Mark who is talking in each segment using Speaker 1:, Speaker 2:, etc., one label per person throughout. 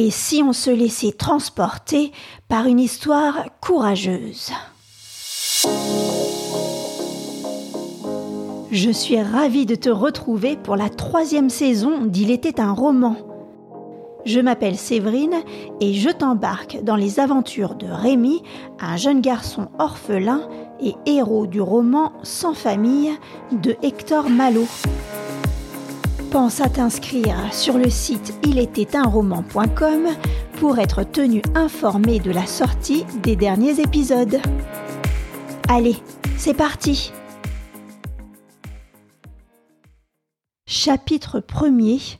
Speaker 1: Et si on se laissait transporter par une histoire courageuse Je suis ravie de te retrouver pour la troisième saison d'Il était un roman. Je m'appelle Séverine et je t'embarque dans les aventures de Rémi, un jeune garçon orphelin et héros du roman Sans famille de Hector Malo. Pense à t'inscrire sur le site ilétaitunroman.com pour être tenu informé de la sortie des derniers épisodes. Allez, c'est parti Chapitre 1er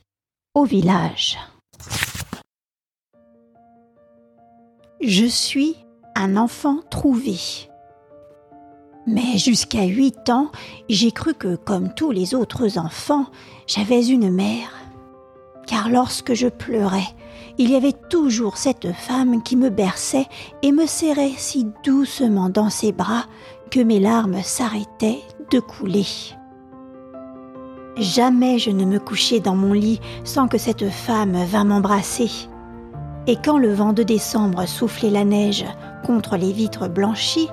Speaker 1: Au village Je suis un enfant trouvé. Mais jusqu'à huit ans, j'ai cru que, comme tous les autres enfants, j'avais une mère. Car lorsque je pleurais, il y avait toujours cette femme qui me berçait et me serrait si doucement dans ses bras que mes larmes s'arrêtaient de couler. Jamais je ne me couchais dans mon lit sans que cette femme vînt m'embrasser. Et quand le vent de décembre soufflait la neige contre les vitres blanchies,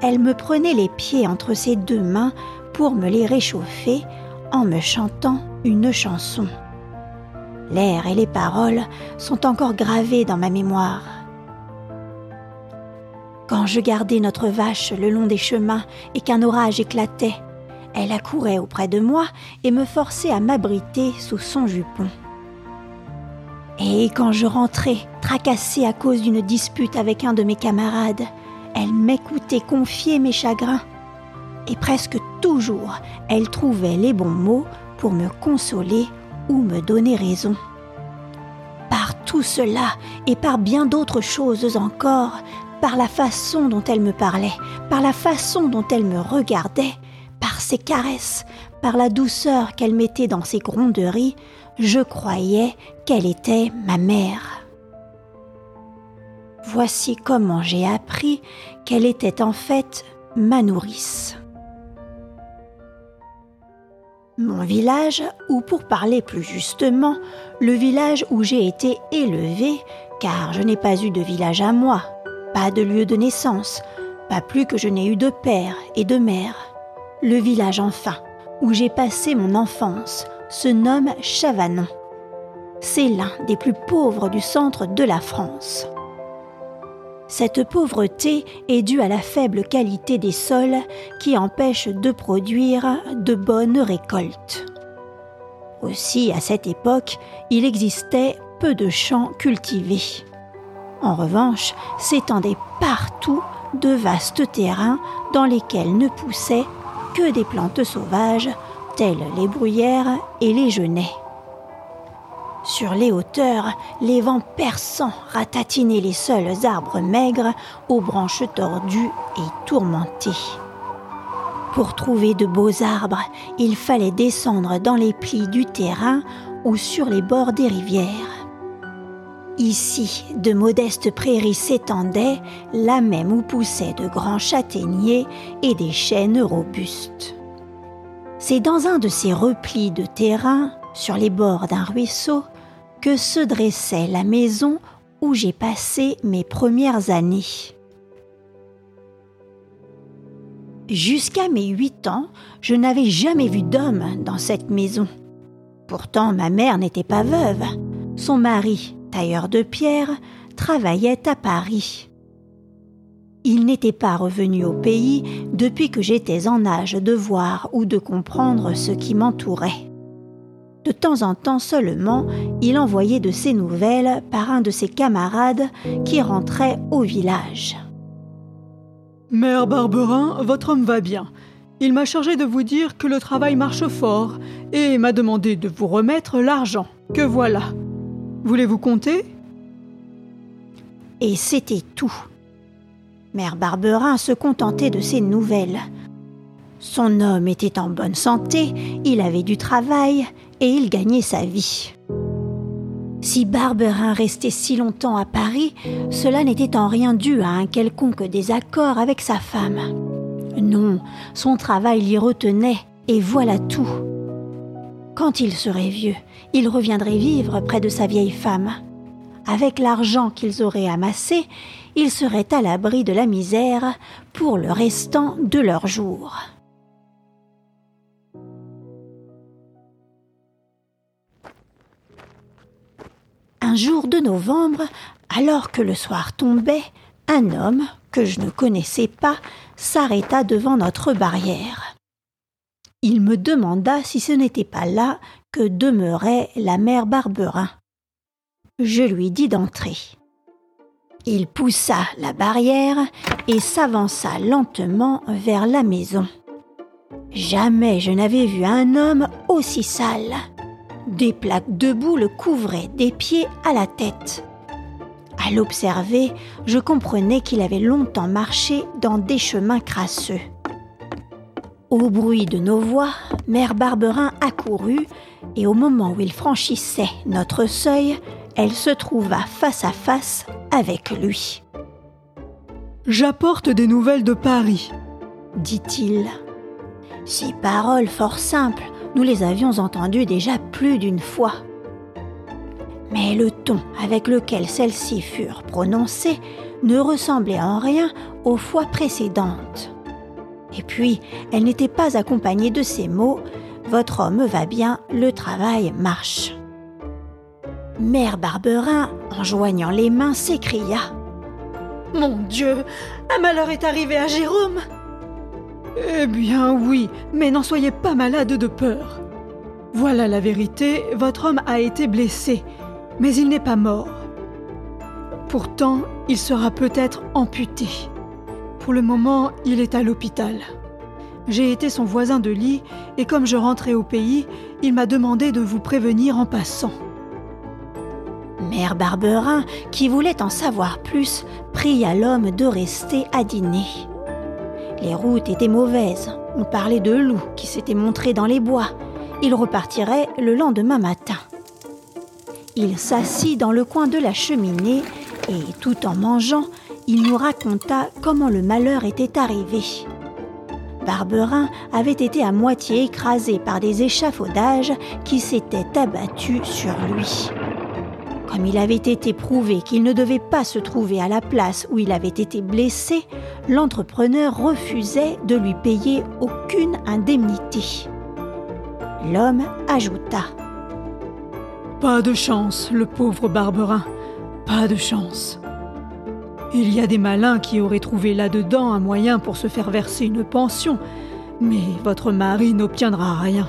Speaker 1: elle me prenait les pieds entre ses deux mains pour me les réchauffer en me chantant une chanson. L'air et les paroles sont encore gravés dans ma mémoire. Quand je gardais notre vache le long des chemins et qu'un orage éclatait, elle accourait auprès de moi et me forçait à m'abriter sous son jupon. Et quand je rentrais, tracassée à cause d'une dispute avec un de mes camarades, elle m'écoutait confier mes chagrins. Et presque toujours, elle trouvait les bons mots pour me consoler ou me donner raison. Par tout cela et par bien d'autres choses encore, par la façon dont elle me parlait, par la façon dont elle me regardait, par ses caresses, par la douceur qu'elle mettait dans ses gronderies, je croyais qu'elle était ma mère. Voici comment j'ai appris qu'elle était en fait ma nourrice. Mon village, ou pour parler plus justement, le village où j'ai été élevée, car je n'ai pas eu de village à moi, pas de lieu de naissance, pas plus que je n'ai eu de père et de mère. Le village enfin, où j'ai passé mon enfance, se nomme Chavanon. C'est l'un des plus pauvres du centre de la France. Cette pauvreté est due à la faible qualité des sols qui empêche de produire de bonnes récoltes. Aussi, à cette époque, il existait peu de champs cultivés. En revanche, s'étendaient partout de vastes terrains dans lesquels ne poussaient que des plantes sauvages telles les bruyères et les genêts. Sur les hauteurs, les vents perçants ratatinaient les seuls arbres maigres aux branches tordues et tourmentées. Pour trouver de beaux arbres, il fallait descendre dans les plis du terrain ou sur les bords des rivières. Ici, de modestes prairies s'étendaient, là même où poussaient de grands châtaigniers et des chênes robustes. C'est dans un de ces replis de terrain, sur les bords d'un ruisseau, que se dressait la maison où j'ai passé mes premières années. Jusqu'à mes huit ans, je n'avais jamais vu d'homme dans cette maison. Pourtant, ma mère n'était pas veuve. Son mari, tailleur de pierre, travaillait à Paris. Il n'était pas revenu au pays depuis que j'étais en âge de voir ou de comprendre ce qui m'entourait. De temps en temps seulement, il envoyait de ses nouvelles par un de ses camarades qui rentrait au village.
Speaker 2: Mère Barberin, votre homme va bien. Il m'a chargé de vous dire que le travail marche fort et m'a demandé de vous remettre l'argent. Que voilà. Voulez-vous compter?
Speaker 1: Et c'était tout. Mère Barberin se contentait de ces nouvelles. Son homme était en bonne santé, il avait du travail et il gagnait sa vie. Si Barberin restait si longtemps à Paris, cela n'était en rien dû à un quelconque désaccord avec sa femme. Non, son travail l'y retenait, et voilà tout. Quand il serait vieux, il reviendrait vivre près de sa vieille femme. avec l'argent qu'ils auraient amassé, ils seraient à l'abri de la misère pour le restant de leurs jours. Un jour de novembre, alors que le soir tombait, un homme, que je ne connaissais pas, s'arrêta devant notre barrière. Il me demanda si ce n'était pas là que demeurait la mère Barberin. Je lui dis d'entrer. Il poussa la barrière et s'avança lentement vers la maison. Jamais je n'avais vu un homme aussi sale. Des plaques de boue le couvraient des pieds à la tête. À l'observer, je comprenais qu'il avait longtemps marché dans des chemins crasseux. Au bruit de nos voix, Mère Barberin accourut et au moment où il franchissait notre seuil, elle se trouva face à face avec lui.
Speaker 2: J'apporte des nouvelles de Paris,
Speaker 1: dit-il. Ces paroles fort simples, nous les avions entendues déjà plus d'une fois. Mais le ton avec lequel celles-ci furent prononcées ne ressemblait en rien aux fois précédentes. Et puis, elle n'était pas accompagnée de ces mots Votre homme va bien, le travail marche. Mère Barberin, en joignant les mains, s'écria
Speaker 3: Mon Dieu, un malheur est arrivé à Jérôme
Speaker 2: Eh bien oui, mais n'en soyez pas malade de peur. Voilà la vérité, votre homme a été blessé, mais il n'est pas mort. Pourtant, il sera peut-être amputé. Pour le moment, il est à l'hôpital. J'ai été son voisin de lit et comme je rentrais au pays, il m'a demandé de vous prévenir en passant.
Speaker 1: Mère Barberin, qui voulait en savoir plus, pria l'homme de rester à dîner. Les routes étaient mauvaises. On parlait de loups qui s'étaient montrés dans les bois. Il repartirait le lendemain matin. Il s'assit dans le coin de la cheminée et, tout en mangeant, il nous raconta comment le malheur était arrivé. Barberin avait été à moitié écrasé par des échafaudages qui s'étaient abattus sur lui. Comme il avait été prouvé qu'il ne devait pas se trouver à la place où il avait été blessé, l'entrepreneur refusait de lui payer aucune indemnité. L'homme ajouta
Speaker 2: Pas de chance, le pauvre Barberin, pas de chance. Il y a des malins qui auraient trouvé là-dedans un moyen pour se faire verser une pension, mais votre mari n'obtiendra rien.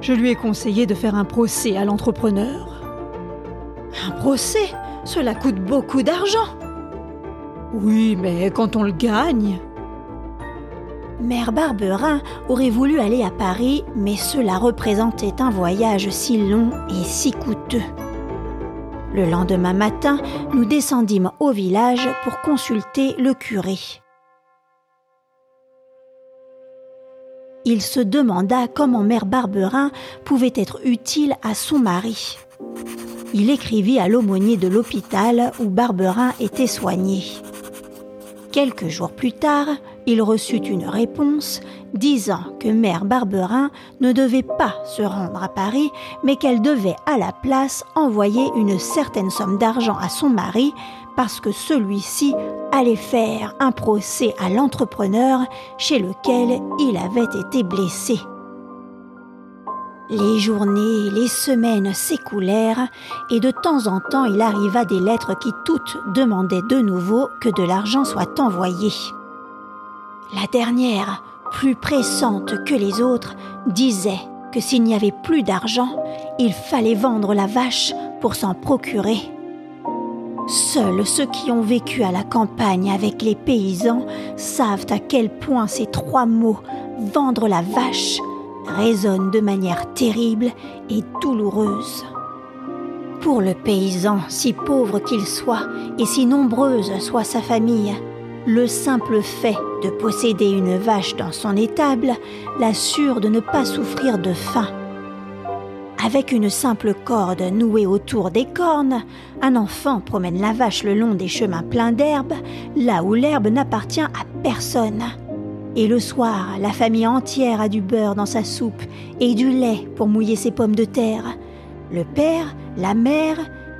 Speaker 2: Je lui ai conseillé de faire un procès à l'entrepreneur.
Speaker 3: Un procès? Cela coûte beaucoup d'argent.
Speaker 2: Oui, mais quand on le gagne.
Speaker 1: Mère Barberin aurait voulu aller à Paris, mais cela représentait un voyage si long et si coûteux. Le lendemain matin, nous descendîmes au village pour consulter le curé. Il se demanda comment Mère Barberin pouvait être utile à son mari il écrivit à l'aumônier de l'hôpital où Barberin était soigné. Quelques jours plus tard, il reçut une réponse disant que mère Barberin ne devait pas se rendre à Paris, mais qu'elle devait à la place envoyer une certaine somme d'argent à son mari parce que celui-ci allait faire un procès à l'entrepreneur chez lequel il avait été blessé. Les journées, les semaines s'écoulèrent et de temps en temps il arriva des lettres qui toutes demandaient de nouveau que de l'argent soit envoyé. La dernière, plus pressante que les autres, disait que s'il n'y avait plus d'argent, il fallait vendre la vache pour s'en procurer. Seuls ceux qui ont vécu à la campagne avec les paysans savent à quel point ces trois mots, vendre la vache, résonne de manière terrible et douloureuse. Pour le paysan, si pauvre qu'il soit et si nombreuse soit sa famille, le simple fait de posséder une vache dans son étable l'assure de ne pas souffrir de faim. Avec une simple corde nouée autour des cornes, un enfant promène la vache le long des chemins pleins d'herbe, là où l'herbe n'appartient à personne. Et le soir, la famille entière a du beurre dans sa soupe et du lait pour mouiller ses pommes de terre. Le père, la mère,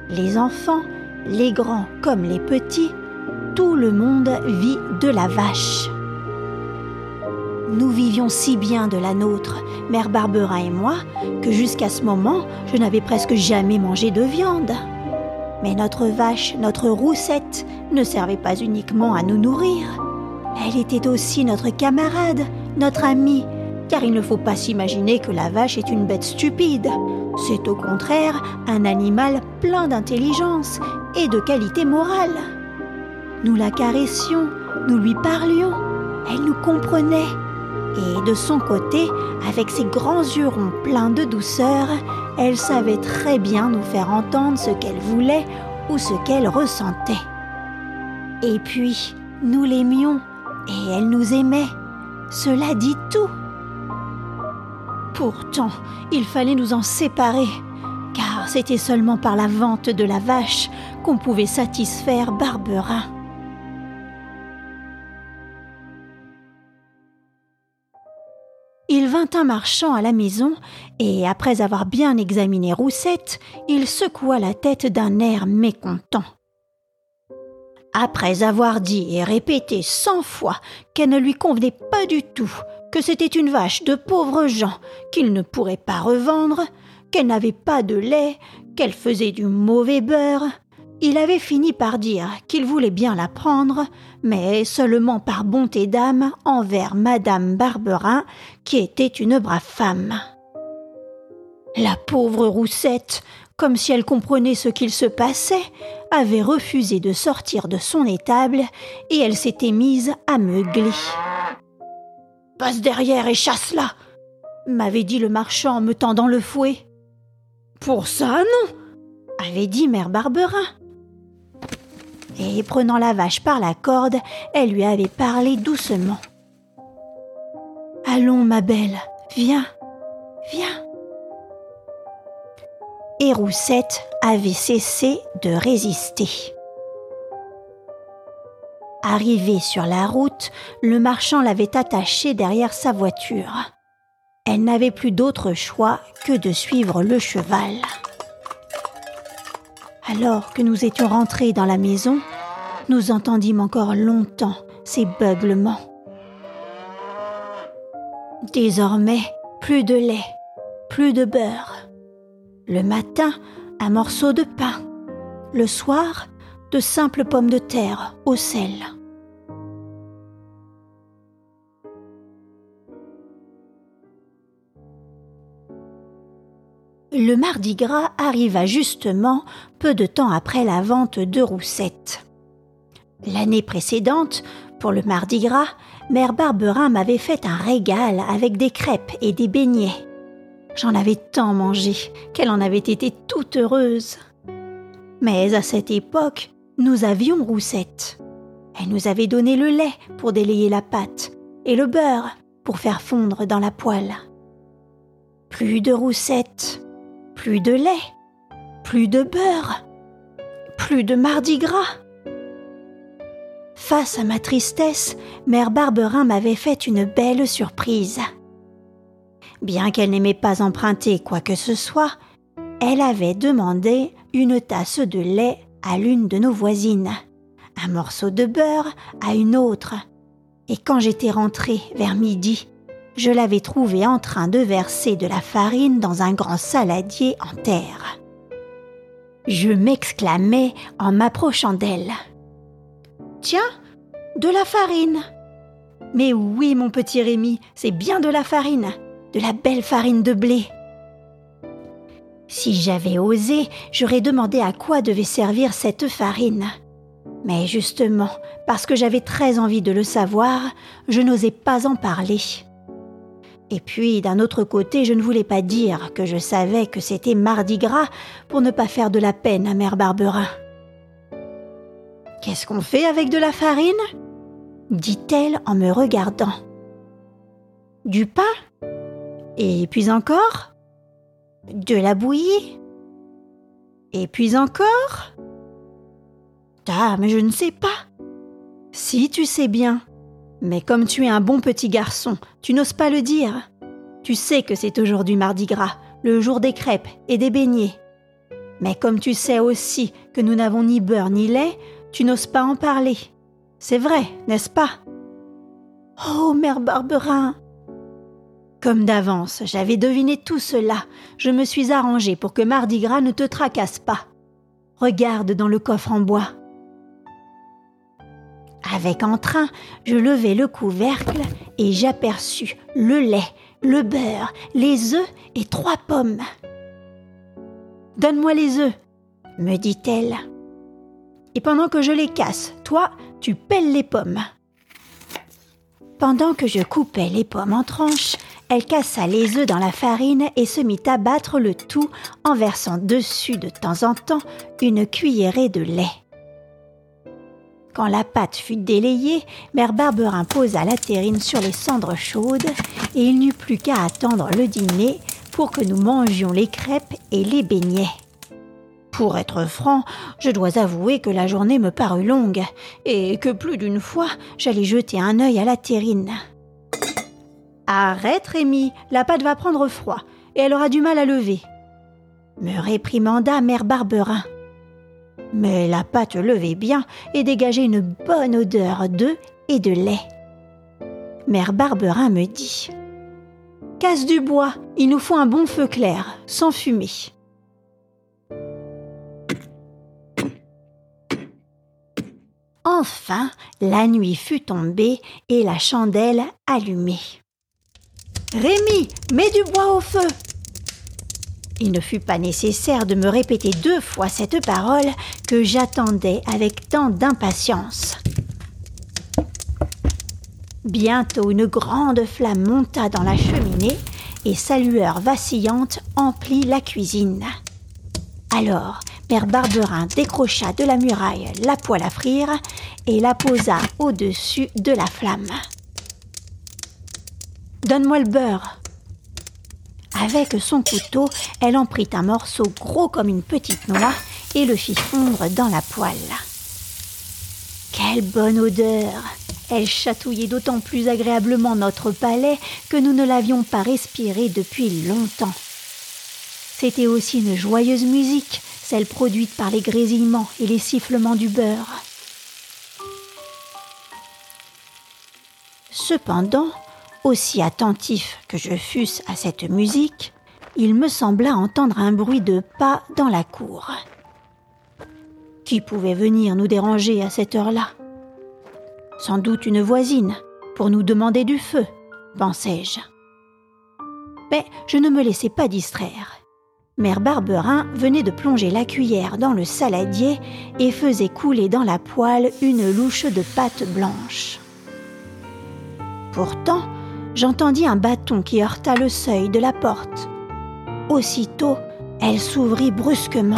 Speaker 1: les enfants les grands comme les petits, tout le monde vit de la vache. Nous vivions si bien de la nôtre, mère Barberin et moi, que jusqu'à ce moment, je n'avais presque jamais mangé de viande. Mais notre vache, notre roussette, ne servait pas uniquement à nous nourrir. Elle était aussi notre camarade, notre amie, car il ne faut pas s'imaginer que la vache est une bête stupide. C'est au contraire un animal plein d'intelligence et de qualité morale. Nous la caressions, nous lui parlions, elle nous comprenait et de son côté, avec ses grands yeux ronds pleins de douceur, elle savait très bien nous faire entendre ce qu'elle voulait ou ce qu'elle ressentait. Et puis, nous l'aimions et elle nous aimait. Cela dit tout. Pourtant, il fallait nous en séparer, car c'était seulement par la vente de la vache qu'on pouvait satisfaire Barberin. Il vint un marchand à la maison, et après avoir bien examiné Roussette, il secoua la tête d'un air mécontent. Après avoir dit et répété cent fois qu'elle ne lui convenait pas du tout, que c'était une vache de pauvres gens qu'il ne pourrait pas revendre, qu'elle n'avait pas de lait, qu'elle faisait du mauvais beurre, il avait fini par dire qu'il voulait bien la prendre, mais seulement par bonté d'âme envers Madame Barberin, qui était une brave femme. La pauvre Roussette, comme si elle comprenait ce qu'il se passait, avait refusé de sortir de son étable et elle s'était mise à meugler. Passe derrière et chasse-la m'avait dit le marchand en me tendant le fouet.
Speaker 3: Pour ça, non
Speaker 1: avait dit Mère Barberin et prenant la vache par la corde, elle lui avait parlé doucement. Allons, ma belle, viens, viens. Et Roussette avait cessé de résister. Arrivée sur la route, le marchand l'avait attachée derrière sa voiture. Elle n'avait plus d'autre choix que de suivre le cheval. Alors que nous étions rentrés dans la maison, nous entendîmes encore longtemps ces beuglements. Désormais, plus de lait, plus de beurre. Le matin, un morceau de pain. Le soir, de simples pommes de terre au sel. Le mardi gras arriva justement peu de temps après la vente de Roussette. L'année précédente, pour le mardi gras, Mère Barberin m'avait fait un régal avec des crêpes et des beignets. J'en avais tant mangé qu'elle en avait été toute heureuse. Mais à cette époque, nous avions Roussette. Elle nous avait donné le lait pour délayer la pâte et le beurre pour faire fondre dans la poêle. Plus de Roussette, plus de lait, plus de beurre, plus de mardi gras. Face à ma tristesse, mère Barberin m'avait fait une belle surprise. Bien qu'elle n'aimait pas emprunter quoi que ce soit, elle avait demandé une tasse de lait à l'une de nos voisines, un morceau de beurre à une autre, et quand j'étais rentrée vers midi, je l'avais trouvée en train de verser de la farine dans un grand saladier en terre. Je m'exclamai en m'approchant d'elle. Tiens, de la farine. Mais oui, mon petit Rémi, c'est bien de la farine, de la belle farine de blé. Si j'avais osé, j'aurais demandé à quoi devait servir cette farine. Mais justement, parce que j'avais très envie de le savoir, je n'osais pas en parler. Et puis, d'un autre côté, je ne voulais pas dire que je savais que c'était mardi gras pour ne pas faire de la peine à Mère Barberin. Qu'est-ce qu'on fait avec de la farine? dit-elle en me regardant. Du pain? Et puis encore De la bouillie Et puis encore Ah, mais je ne sais pas. Si tu sais bien. Mais comme tu es un bon petit garçon, tu n'oses pas le dire. Tu sais que c'est aujourd'hui mardi gras, le jour des crêpes et des beignets. Mais comme tu sais aussi que nous n'avons ni beurre ni lait, tu n'oses pas en parler. C'est vrai, n'est-ce pas? Oh, mère Barberin Comme d'avance, j'avais deviné tout cela. Je me suis arrangée pour que Mardi Gras ne te tracasse pas. Regarde dans le coffre en bois. Avec entrain, je levai le couvercle et j'aperçus le lait, le beurre, les œufs et trois pommes. Donne-moi les œufs, me dit-elle. Et pendant que je les casse, toi, tu pelles les pommes. Pendant que je coupais les pommes en tranches, elle cassa les œufs dans la farine et se mit à battre le tout en versant dessus de temps en temps une cuillerée de lait. Quand la pâte fut délayée, Mère Barberin posa la terrine sur les cendres chaudes et il n'y eut plus qu'à attendre le dîner pour que nous mangions les crêpes et les beignets. Pour être franc, je dois avouer que la journée me parut longue et que plus d'une fois j'allais jeter un œil à la terrine. Arrête, Rémi, la pâte va prendre froid et elle aura du mal à lever. Me réprimanda Mère Barberin. Mais la pâte levait bien et dégageait une bonne odeur d'œufs et de lait. Mère Barberin me dit Casse du bois, il nous faut un bon feu clair, sans fumée. Enfin, la nuit fut tombée et la chandelle allumée. Rémi, mets du bois au feu il ne fut pas nécessaire de me répéter deux fois cette parole que j'attendais avec tant d'impatience. Bientôt une grande flamme monta dans la cheminée et sa lueur vacillante emplit la cuisine. Alors, Père Barberin décrocha de la muraille la poêle à frire et la posa au-dessus de la flamme. Donne-moi le beurre, avec son couteau, elle en prit un morceau gros comme une petite noix et le fit fondre dans la poêle. Quelle bonne odeur Elle chatouillait d'autant plus agréablement notre palais que nous ne l'avions pas respiré depuis longtemps. C'était aussi une joyeuse musique, celle produite par les grésillements et les sifflements du beurre. Cependant, aussi attentif que je fusse à cette musique, il me sembla entendre un bruit de pas dans la cour. Qui pouvait venir nous déranger à cette heure-là? Sans doute une voisine, pour nous demander du feu, pensai-je. Mais je ne me laissai pas distraire. Mère Barberin venait de plonger la cuillère dans le saladier et faisait couler dans la poêle une louche de pâte blanche. Pourtant, j'entendis un bâton qui heurta le seuil de la porte. Aussitôt, elle s'ouvrit brusquement.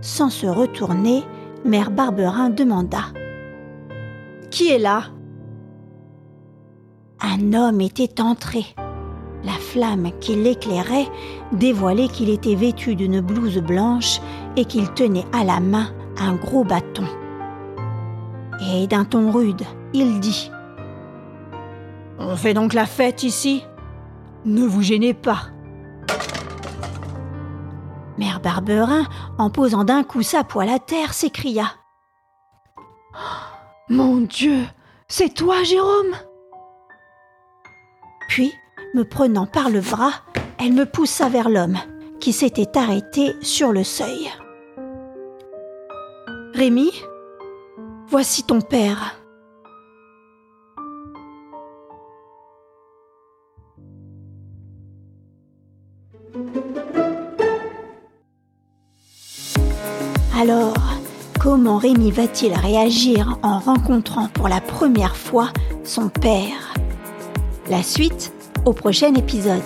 Speaker 1: Sans se retourner, Mère Barberin demanda Qui est là? Un homme était entré. La flamme qui l'éclairait dévoilait qu'il était vêtu d'une blouse blanche et qu'il tenait à la main un gros bâton. Et d'un ton rude, il dit
Speaker 2: on fait donc la fête ici Ne vous gênez pas.
Speaker 1: Mère Barberin, en posant d'un coup sa poêle à terre, s'écria
Speaker 3: Mon Dieu, c'est toi, Jérôme?
Speaker 1: Puis, me prenant par le bras, elle me poussa vers l'homme, qui s'était arrêté sur le seuil. Rémi, voici ton père. Comment Rémi va-t-il réagir en rencontrant pour la première fois son père? La suite au prochain épisode.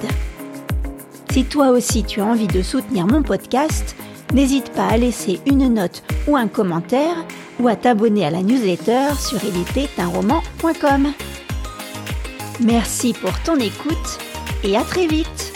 Speaker 1: Si toi aussi tu as envie de soutenir mon podcast, n'hésite pas à laisser une note ou un commentaire ou à t'abonner à la newsletter sur roman.com Merci pour ton écoute et à très vite